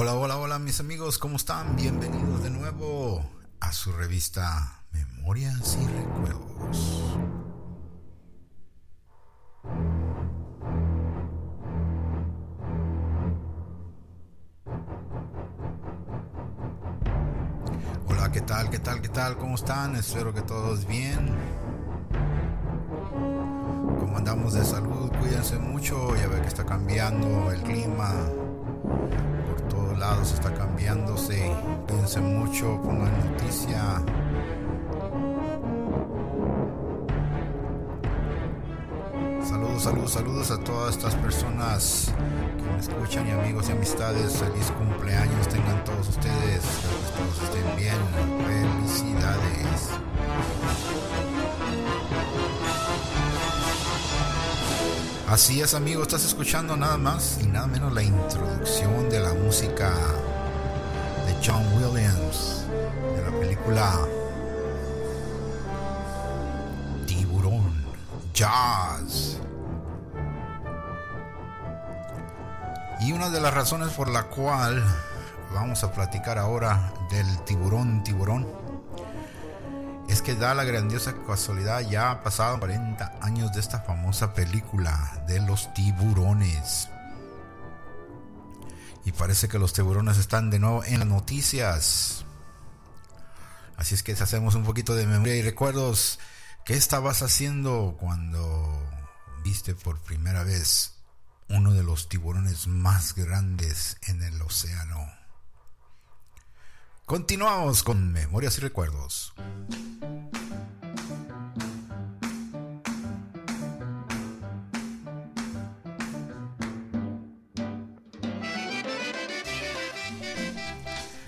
Hola, hola, hola mis amigos, ¿cómo están? Bienvenidos de nuevo a su revista Memorias y Recuerdos. Hola, ¿qué tal? ¿Qué tal? ¿Qué tal? ¿Cómo están? Espero que todos bien. ¿Cómo andamos de salud? Cuídense mucho, ya ve que está cambiando el clima lados está cambiándose. Piensen mucho, pongan noticia. Saludos, saludos, saludos a todas estas personas que me escuchan y amigos y amistades. Feliz cumpleaños tengan todos ustedes. Así es, amigo, estás escuchando nada más y nada menos la introducción de la música de John Williams de la película Tiburón Jazz. Y una de las razones por la cual vamos a platicar ahora del tiburón, tiburón, es que da la grandiosa casualidad, ya ha pasado 40 años de esta famosa película de los tiburones. Y parece que los tiburones están de nuevo en las noticias. Así es que hacemos un poquito de memoria y recuerdos. ¿Qué estabas haciendo cuando viste por primera vez uno de los tiburones más grandes en el océano? Continuamos con Memorias y Recuerdos.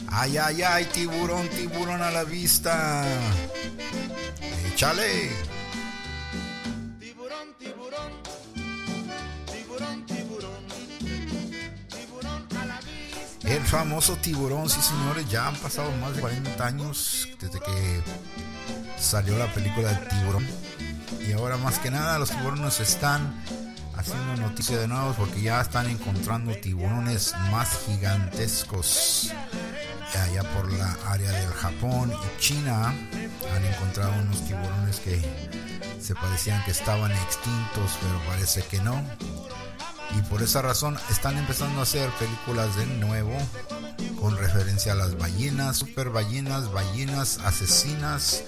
Ay, ay, ay, tiburón, tiburón a la vista. Échale. El famoso tiburón, sí señores, ya han pasado más de 40 años desde que salió la película del tiburón. Y ahora más que nada los tiburones están haciendo noticia de nuevo porque ya están encontrando tiburones más gigantescos allá por la área del Japón y China han encontrado unos tiburones que se parecían que estaban extintos, pero parece que no. Y por esa razón están empezando a hacer películas de nuevo con referencia a las ballenas, super ballenas, ballenas asesinas,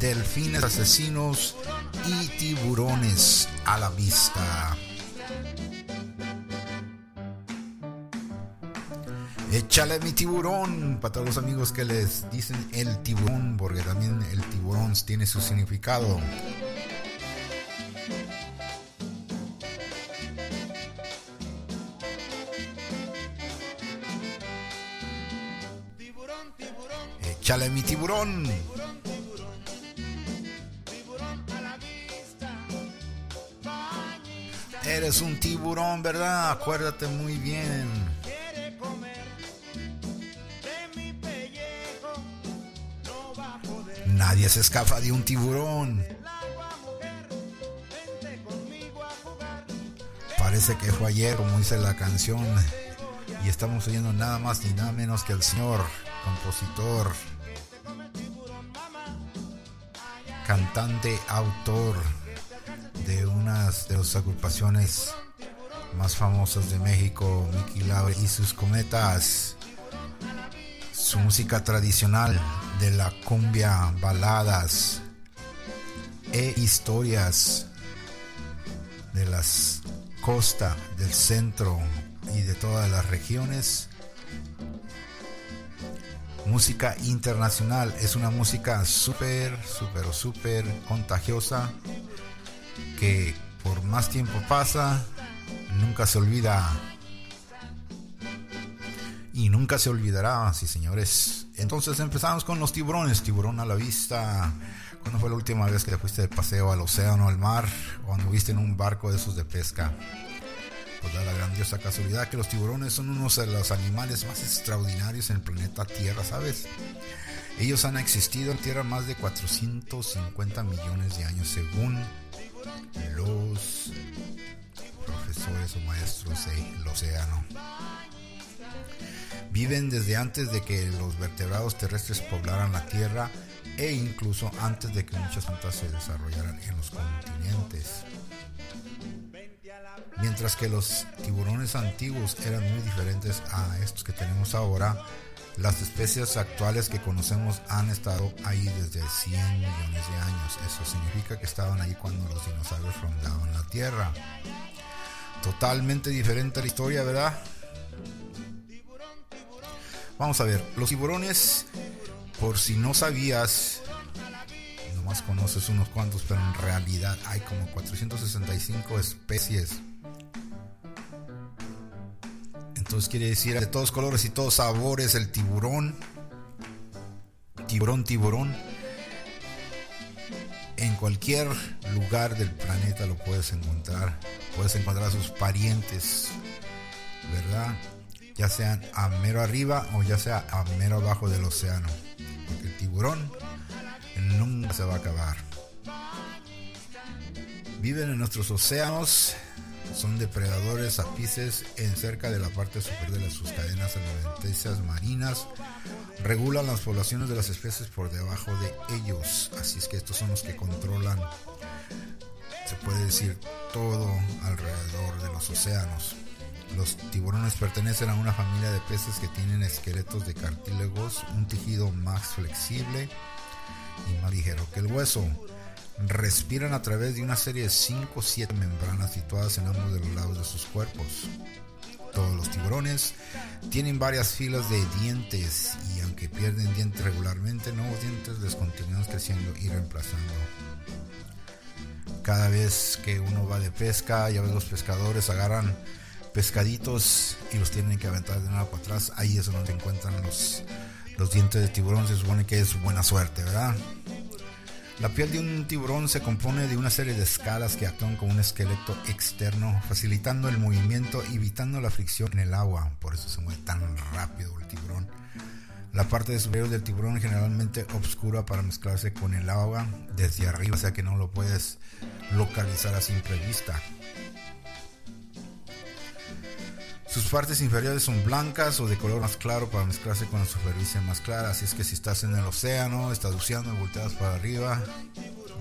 delfines asesinos y tiburones a la vista. Échale mi tiburón para todos los amigos que les dicen el tiburón, porque también el tiburón tiene su significado. Échale mi tiburón. Eres un tiburón, ¿verdad? Acuérdate muy bien. Nadie se escapa de un tiburón. Parece que fue ayer, como dice la canción. Y estamos oyendo nada más ni nada menos que al señor compositor, cantante, autor de unas de las agrupaciones más famosas de México, Mickey Laure y sus cometas. Su música tradicional de la cumbia, baladas e historias de las costas del centro y de todas las regiones. Música internacional es una música súper, súper, súper contagiosa que por más tiempo pasa, nunca se olvida y nunca se olvidará, sí señores. Entonces empezamos con los tiburones, tiburón a la vista. ¿Cuándo fue la última vez que te fuiste de paseo al océano, al mar, o anduviste en un barco de esos de pesca? Pues da la grandiosa casualidad que los tiburones son unos de los animales más extraordinarios en el planeta Tierra, ¿sabes? Ellos han existido en Tierra más de 450 millones de años según los profesores o maestros del océano. Viven desde antes de que los vertebrados terrestres poblaran la Tierra e incluso antes de que muchas plantas se desarrollaran en los continentes. Mientras que los tiburones antiguos eran muy diferentes a estos que tenemos ahora, las especies actuales que conocemos han estado ahí desde 100 millones de años. Eso significa que estaban ahí cuando los dinosaurios rondaban la Tierra. Totalmente diferente la historia, ¿verdad? Vamos a ver, los tiburones, por si no sabías, nomás conoces unos cuantos, pero en realidad hay como 465 especies. Entonces quiere decir de todos colores y todos sabores el tiburón. Tiburón, tiburón. En cualquier lugar del planeta lo puedes encontrar. Puedes encontrar a sus parientes, ¿verdad? Ya sean a mero arriba o ya sea a mero abajo del océano. Porque el tiburón nunca se va a acabar. Viven en nuestros océanos son depredadores apices en cerca de la parte superior de sus cadenas alimenticias marinas. Regulan las poblaciones de las especies por debajo de ellos. Así es que estos son los que controlan, se puede decir, todo alrededor de los océanos. Los tiburones pertenecen a una familia de peces que tienen esqueletos de cartílagos, un tejido más flexible y más ligero que el hueso respiran a través de una serie de 5 o 7 membranas situadas en ambos de los lados de sus cuerpos. Todos los tiburones tienen varias filas de dientes y aunque pierden dientes regularmente, nuevos dientes les creciendo y reemplazando. Cada vez que uno va de pesca, ya ves los pescadores agarran pescaditos y los tienen que aventar de nuevo para atrás. Ahí es donde encuentran los, los dientes de tiburón. Se supone que es buena suerte, ¿verdad? La piel de un tiburón se compone de una serie de escalas que actúan como un esqueleto externo, facilitando el movimiento, evitando la fricción en el agua. Por eso se mueve tan rápido el tiburón. La parte superior del tiburón generalmente obscura para mezclarse con el agua desde arriba, o sea que no lo puedes localizar a simple vista. Sus partes inferiores son blancas o de color más claro para mezclarse con la superficie más clara. Así es que si estás en el océano, estás buceando y volteas para arriba,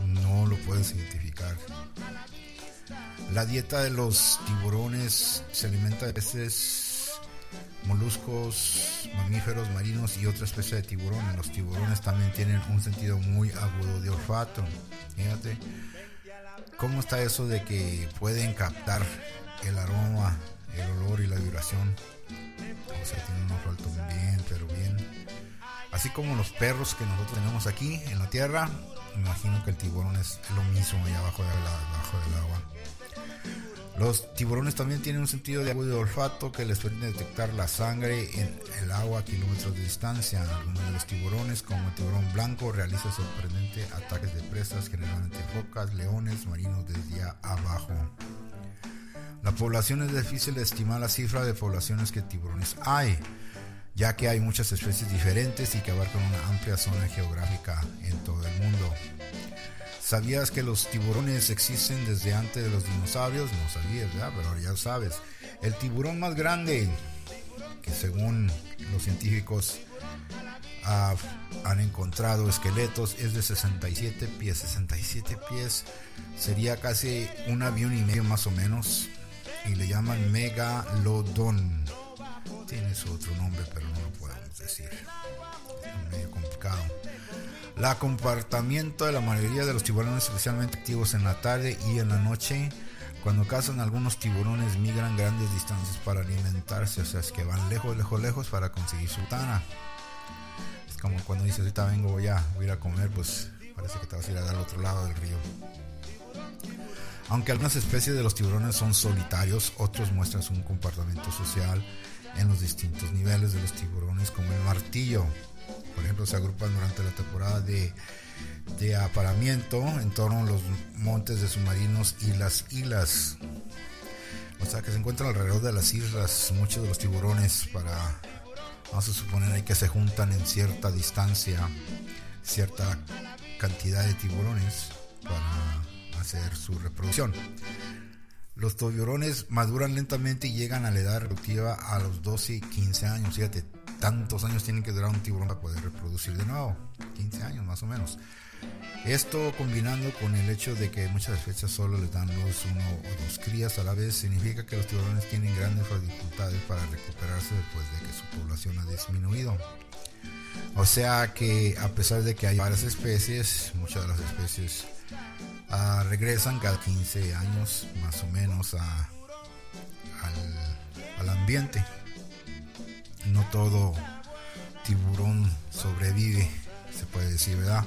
no lo puedes identificar. La dieta de los tiburones se alimenta de peces, moluscos, mamíferos marinos y otra especie de tiburones. Los tiburones también tienen un sentido muy agudo de olfato. Fíjate cómo está eso de que pueden captar el aroma el olor y la vibración. O sea, tiene un olfato bien, pero bien. Así como los perros que nosotros tenemos aquí en la tierra, me imagino que el tiburón es lo mismo allá abajo, del agua. Los tiburones también tienen un sentido de de olfato que les permite detectar la sangre en el agua a kilómetros de distancia. Algunos de los tiburones, como el tiburón blanco, realiza sorprendentes ataques de presas, generalmente focas, leones marinos desde abajo. La población es difícil de estimar la cifra de poblaciones que tiburones hay, ya que hay muchas especies diferentes y que abarcan una amplia zona geográfica en todo el mundo. ¿Sabías que los tiburones existen desde antes de los dinosaurios? No sabías, ¿verdad? Pero ya sabes. El tiburón más grande, que según los científicos han encontrado esqueletos, es de 67 pies. 67 pies sería casi un avión y medio más o menos y le llaman megalodón. Tiene su otro nombre, pero no lo podemos decir. Es medio complicado. La comportamiento de la mayoría de los tiburones, especialmente activos en la tarde y en la noche, cuando cazan algunos tiburones migran grandes distancias para alimentarse, o sea, es que van lejos, lejos, lejos para conseguir su tana. Es como cuando dices, ahorita vengo voy a ir a comer, pues parece que te vas a ir a dar al otro lado del río. Aunque algunas especies de los tiburones son solitarios, otros muestran un comportamiento social en los distintos niveles de los tiburones, como el martillo. Por ejemplo, se agrupan durante la temporada de, de aparamiento en torno a los montes de submarinos y las islas. O sea que se encuentran alrededor de las islas muchos de los tiburones para, vamos a suponer ahí que se juntan en cierta distancia, cierta cantidad de tiburones para hacer su reproducción. Los tiburones maduran lentamente y llegan a la edad reproductiva a los 12 y 15 años. Fíjate, tantos años tienen que durar un tiburón para poder reproducir de nuevo. 15 años más o menos. Esto combinando con el hecho de que muchas especies solo les dan luz uno o dos crías a la vez, significa que los tiburones tienen grandes dificultades para recuperarse después de que su población ha disminuido. O sea que a pesar de que hay varias especies, muchas de las especies ah, regresan cada 15 años más o menos al, al ambiente. No todo tiburón sobrevive, se puede decir, ¿verdad?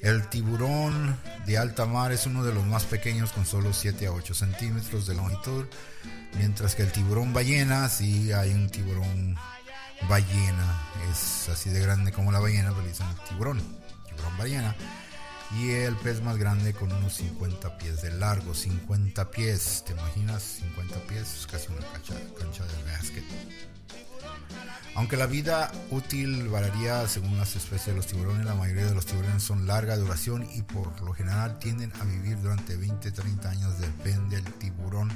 El tiburón de alta mar es uno de los más pequeños con solo 7 a 8 centímetros de longitud, mientras que el tiburón ballena, sí hay un tiburón ballena, es así de grande como la ballena, pero dicen tiburón, tiburón ballena. Y el pez más grande con unos 50 pies de largo, 50 pies, ¿te imaginas? 50 pies, es casi una cancha, cancha de básquet. Aunque la vida útil variaría según las especies de los tiburones, la mayoría de los tiburones son larga duración y por lo general tienden a vivir durante 20-30 años, depende del tiburón.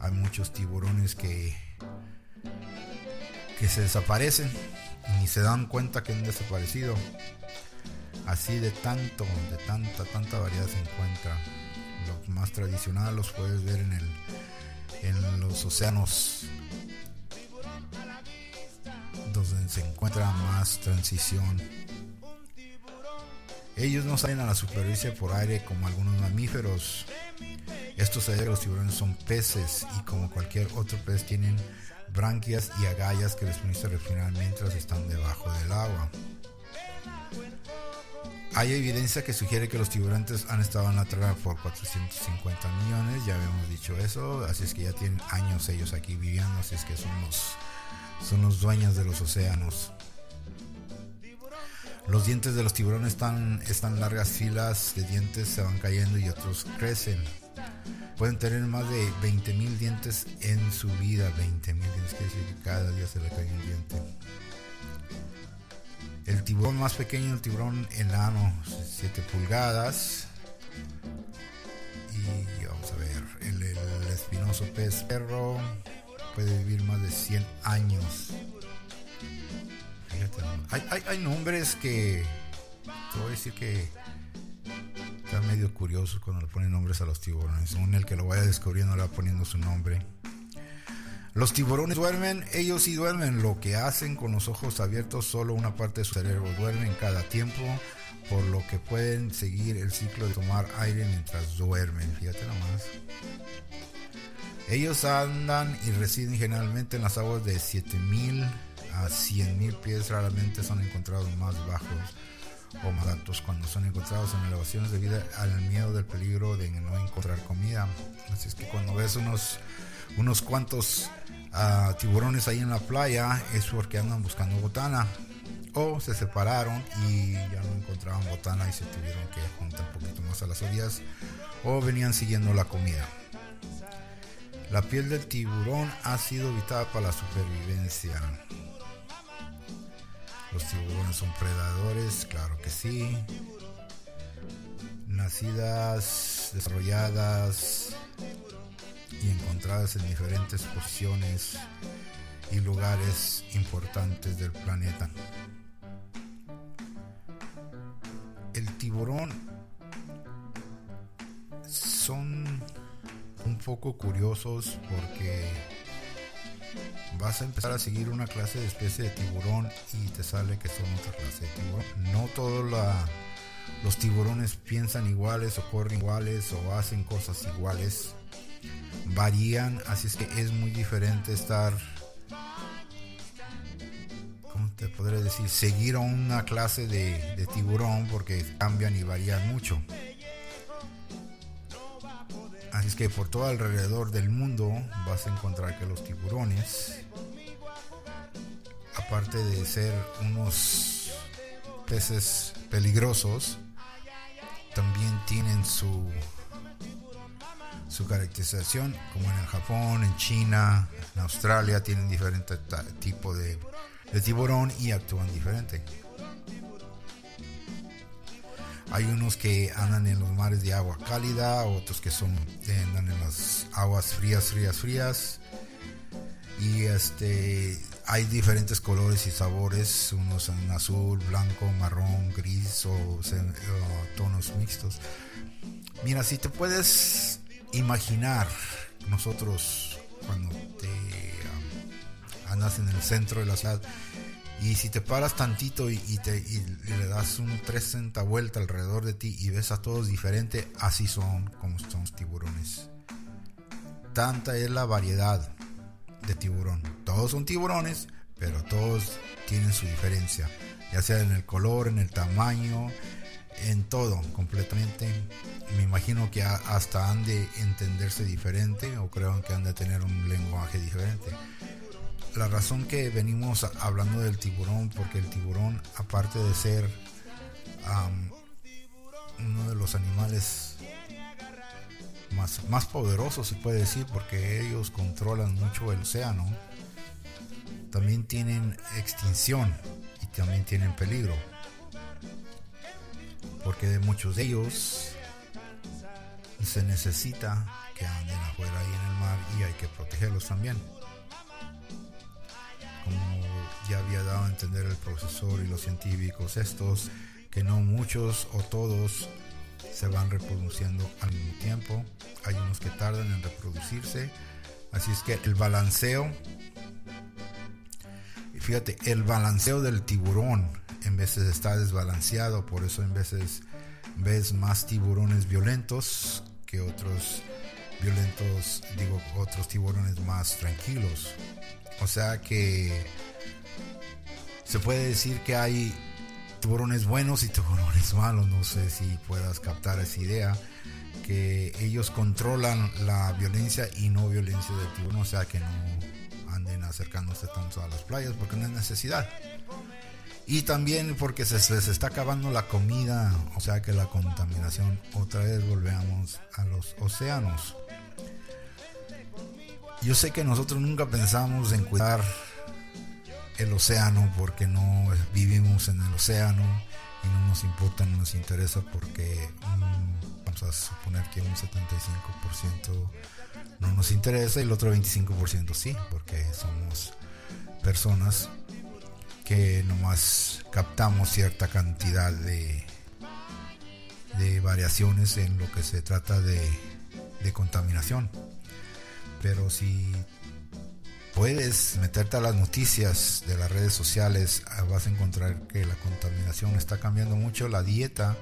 Hay muchos tiburones que, que se desaparecen y ni se dan cuenta que han desaparecido. Así de tanto, de tanta, tanta variedad se encuentra. Los más tradicionales los puedes ver en, el, en los océanos donde se encuentra más transición. Ellos no salen a la superficie por aire como algunos mamíferos. Estos los tiburones son peces y como cualquier otro pez tienen branquias y agallas que les permiten respirar mientras están debajo del agua. Hay evidencia que sugiere que los tiburones han estado en la Tierra por 450 millones, ya habíamos dicho eso, así es que ya tienen años ellos aquí viviendo, así es que son los son los dueños de los océanos. Los dientes de los tiburones están, están largas filas de dientes, se van cayendo y otros crecen. Pueden tener más de 20.000 dientes en su vida. 20.000 dientes, quiere decir que cada día se le cae un diente. Tiburón más pequeño, el tiburón enano, 7 pulgadas. Y vamos a ver, el, espinoso pez perro, puede vivir más de 100 años. Fíjate, hay, nombres que, te voy a decir que están medio curiosos cuando le ponen nombres a los tiburones. Según el que lo vaya descubriendo le va poniendo su nombre. Los tiburones duermen, ellos sí duermen. Lo que hacen con los ojos abiertos, solo una parte de su cerebro duerme en cada tiempo, por lo que pueden seguir el ciclo de tomar aire mientras duermen. Fíjate nomás. Ellos andan y residen generalmente en las aguas de 7000 a 100.000 pies, raramente son encontrados más bajos o más altos cuando son encontrados en elevaciones debido al miedo del peligro de no encontrar comida. Así es que cuando ves unos, unos cuantos ah, tiburones ahí en la playa es porque andan buscando botana o se separaron y ya no encontraban botana y se tuvieron que juntar un poquito más a las orillas o venían siguiendo la comida. La piel del tiburón ha sido vital para la supervivencia. Los tiburones son predadores, claro que sí. Nacidas, desarrolladas y encontradas en diferentes posiciones y lugares importantes del planeta. El tiburón son un poco curiosos porque vas a empezar a seguir una clase de especie de tiburón y te sale que son otra clase de tiburón. No todos los tiburones piensan iguales o corren iguales o hacen cosas iguales. Varían, así es que es muy diferente estar, ¿cómo te podré decir? Seguir a una clase de, de tiburón porque cambian y varían mucho. Así es que por todo alrededor del mundo vas a encontrar que los tiburones, aparte de ser unos peces peligrosos, también tienen su su caracterización, como en el Japón, en China, en Australia, tienen diferentes tipos de, tiburón y actúan diferente. Hay unos que andan en los mares de agua cálida, otros que son andan en las aguas frías, frías, frías. Y este hay diferentes colores y sabores, unos en azul, blanco, marrón, gris o, tonos mixtos. Mira, si te puedes imaginar nosotros cuando te andas en el centro de la ciudad y si te paras tantito y, te, le das un 360 vuelta alrededor de ti y ves a todos diferente, así son como son los tiburones. Tanta es la variedad de tiburón. Todos son tiburones, pero todos tienen su diferencia, ya sea en el color, en el tamaño, en todo, completamente. Me imagino que hasta han de entenderse diferente o creo que han de tener un lenguaje diferente la razón que venimos hablando del tiburón, porque el tiburón, aparte de ser uno de los animales más, más poderosos, se puede decir, porque ellos controlan mucho el océano, también tienen extinción y también tienen peligro. Porque de muchos de ellos se necesita que anden afuera ahí en el mar y hay que protegerlos también como ya había dado a entender el profesor y los científicos estos, que no muchos o todos se van reproduciendo al mismo tiempo. Hay unos que tardan en reproducirse. Así es que el balanceo, fíjate, el balanceo del tiburón en veces está desbalanceado, por eso en veces ves más tiburones violentos que otros violentos, digo, otros tiburones más tranquilos. O sea que se puede decir que hay tiburones buenos y tiburones malos. No sé si puedas captar esa idea. Que ellos controlan la violencia y no violencia del tiburón. O sea que no acercándose tanto a las playas porque no hay necesidad. Y también porque se, se, está acabando la comida, o sea que la contaminación, otra vez volvemos a los océanos. Yo sé que nosotros nunca pensamos en cuidar el océano porque no vivimos en el océano y no nos importa, no nos interesa porque vamos a suponer que un 75% no nos interesa y el otro 25% sí, porque somos personas que nomás captamos cierta cantidad de, de variaciones en lo que se trata de, de contaminación pero si puedes meterte a las noticias de las redes sociales, ah, vas a encontrar que la contaminación está cambiando mucho la dieta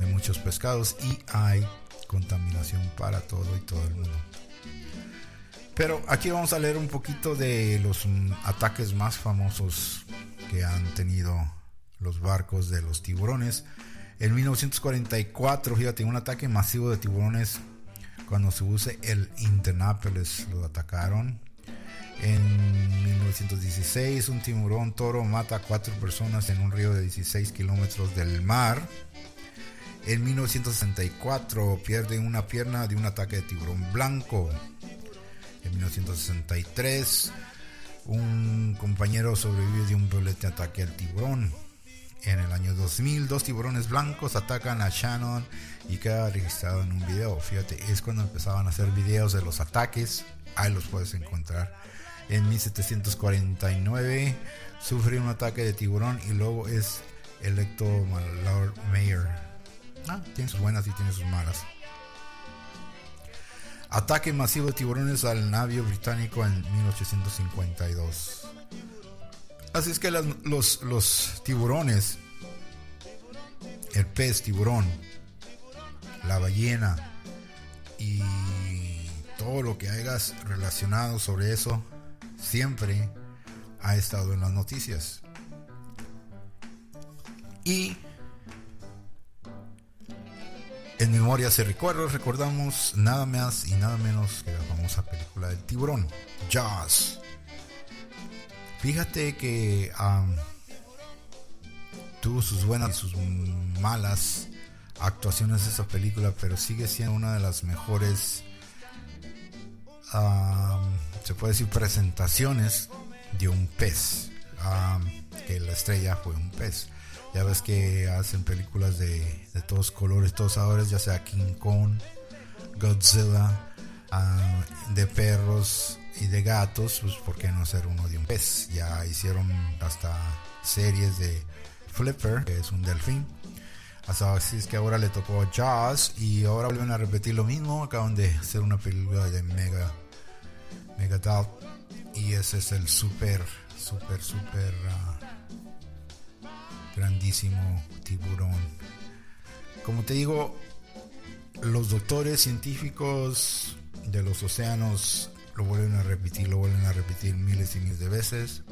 de muchos pescados y hay contaminación para todo y todo el mundo. Pero aquí vamos a leer un poquito de los mm, ataques más famosos que han tenido los barcos de los tiburones. En 1944, fíjate, un ataque masivo de tiburones cuando se use el Indianapolis lo atacaron. En 1916 un tiburón toro mata a cuatro personas en un río de 16 kilómetros del mar. En 1964 pierde una pierna de un ataque de tiburón blanco. En 1963 un compañero sobrevive de un violento ataque al tiburón. En el año 2000, dos tiburones blancos atacan a Shannon y queda registrado en un video. Fíjate, es cuando empezaban a hacer videos de los ataques. Ahí los puedes encontrar. En 1749 sufre un ataque de tiburón y luego es electo Lord Mayor. Ah, tiene sus buenas y tiene sus malas. Ataque masivo de tiburones al navío británico en 1852. Así es que los, los tiburones, el pez tiburón, la ballena y todo lo que hayas relacionado sobre eso, siempre ha estado en las noticias. Y en memoria se recuerda, recordamos nada más y nada menos que la famosa película del tiburón, Jaws. Fíjate que tuvo sus buenas y sus malas actuaciones esa película, pero sigue siendo una de las mejores, se puede decir, presentaciones de un pez. que la estrella fue un pez. Ya ves que hacen películas de, de todos colores, todos sabores, ya sea King Kong, Godzilla, ah, de perros y de gatos, pues ¿por qué no hacer uno de un pez? Ya hicieron hasta series de Flipper, que es un delfín. Así es que ahora le tocó Jaws y ahora vuelven a repetir lo mismo. Acaban de hacer una película de Mega Mega y ese es el super, super, super ah, grandísimo tiburón. Como te digo, los doctores científicos de los océanos lo vuelven a repetir, lo vuelven a repetir miles y miles de veces.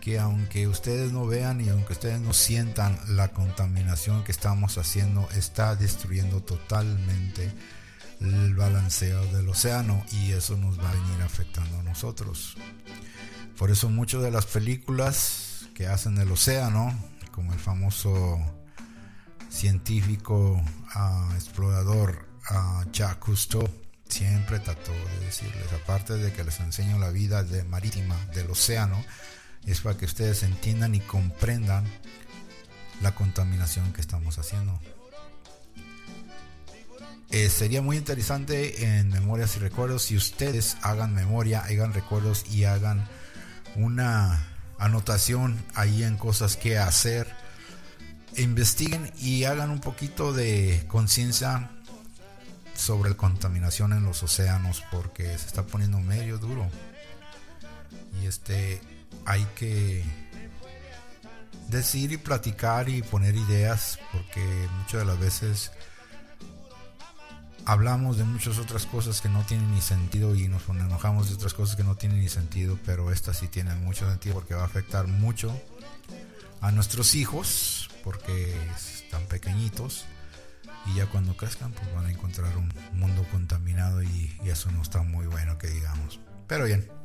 Que aunque ustedes no vean y aunque ustedes no sientan la contaminación que estamos haciendo, está destruyendo totalmente el balanceo del océano y eso nos va a venir afectando a nosotros. Por eso muchas de las películas que hacen el océano, como el famoso científico uh, explorador uh, Jacques Cousteau, siempre trató de decirles, aparte de que les enseño la vida marítima del océano, es para que ustedes entiendan y comprendan la contaminación que estamos haciendo. Eh, sería muy interesante en Memorias y Recuerdos si ustedes hagan memoria, hagan recuerdos y hagan una anotación ahí en cosas que hacer. Investiguen y hagan un poquito de conciencia sobre la contaminación en los océanos porque se está poniendo medio duro. Y este hay que decir y platicar y poner ideas porque muchas de las veces hablamos de muchas otras cosas que no tienen ni sentido y nos enojamos de otras cosas que no tienen ni sentido, pero estas sí tienen mucho sentido porque va a afectar mucho a nuestros hijos porque están pequeñitos y ya cuando crezcan pues van a encontrar un mundo contaminado y, y eso no está muy bueno que digamos. Pero bien.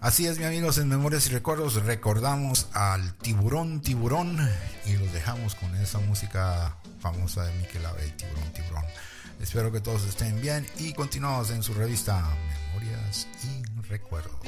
Así es, mi amigos, en Memorias y Recuerdos recordamos al tiburón, tiburón y los dejamos con esa música famosa de Mikel Ave, tiburón, tiburón. Espero que todos estén bien y continuamos en su revista Memorias y Recuerdos.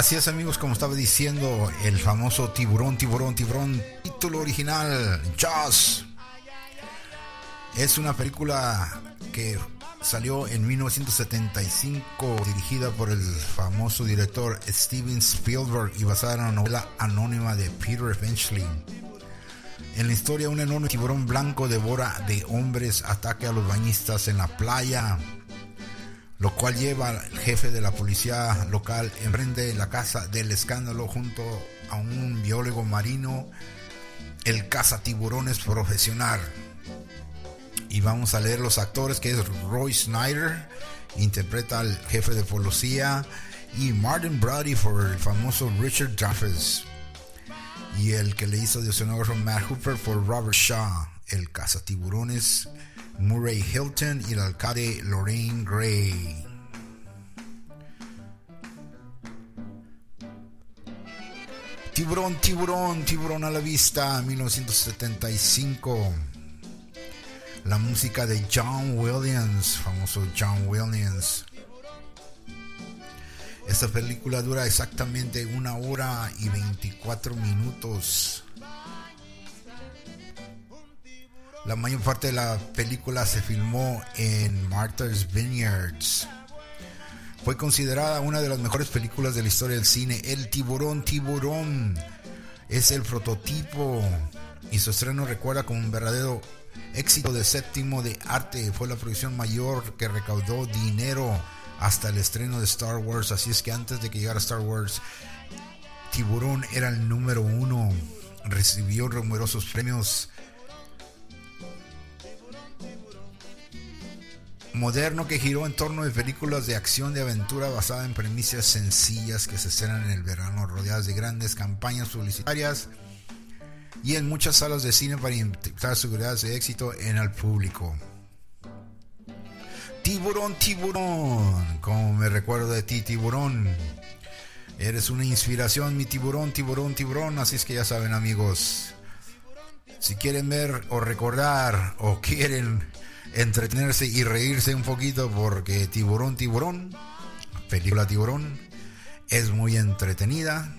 Así es amigos, como estaba diciendo, el famoso tiburón, tiburón, tiburón, título original, Jaws. Es una película que salió en 1975, dirigida por el famoso director Steven Spielberg y basada en la novela anónima de Peter Benchley. En la historia, un enorme tiburón blanco devora de hombres, ataque a los bañistas en la playa, lo cual lleva al jefe de la policía local emprende la casa del escándalo junto a un biólogo marino, el caza tiburones profesional. Y vamos a leer los actores que es Roy Snyder, interpreta al jefe de policía, y Martin Brody por el famoso Richard Dreyfuss. Y el que le hizo de oceanógrafo Matt Hooper por Robert Shaw, el caza tiburones Murray Hilton y el alcalde Lorraine Gray. Tiburón, tiburón, tiburón a la vista, 1975. La música de John Williams, famoso John Williams. Esta película dura exactamente una hora y 24 minutos. La mayor parte de la película se filmó en Martha's Vineyards. Fue considerada una de las mejores películas de la historia del cine. El tiburón, tiburón. Es el prototipo y su estreno recuerda como un verdadero éxito de séptimo de arte. Fue la producción mayor que recaudó dinero hasta el estreno de Star Wars. Así es que antes de que llegara Star Wars, Tiburón era el número uno. Recibió numerosos premios moderno que giró en torno de películas de acción de aventura basada en premisas sencillas que se estrenan en el verano, rodeadas de grandes campañas publicitarias y en muchas salas de cine para intentar seguridad de éxito en el público. Tiburón, tiburón. Como me recuerdo de ti, tiburón. Eres una inspiración, mi tiburón, tiburón, tiburón. Así es que ya saben, amigos. Si quieren ver o recordar o quieren entretenerse y reírse un poquito porque Tiburón, Tiburón, película Tiburón, es muy entretenida.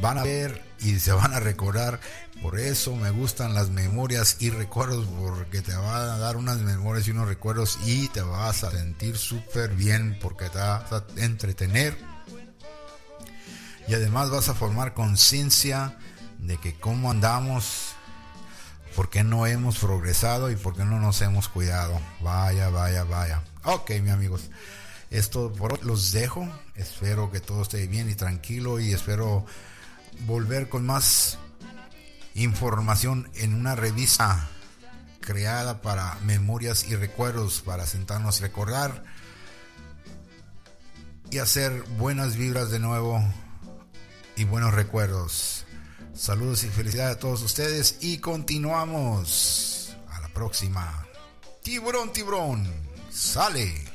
Van a ver y se van a recordar. Por eso me gustan las memorias y recuerdos porque te van a dar unas memorias y unos recuerdos y te vas a sentir súper bien porque te vas a entretener. Y además vas a formar conciencia de que cómo andamos por qué no hemos progresado y por qué no nos hemos cuidado. Vaya, vaya, vaya. Ok, mi amigos. Esto por hoy los dejo. Espero que todo esté bien y tranquilo y espero volver con más información en una revista creada para memorias y recuerdos, para sentarnos a recordar y hacer buenas vibras de nuevo y buenos recuerdos. Saludos y felicidades a todos ustedes y continuamos. A la próxima. Tiburón, tiburón. Sale.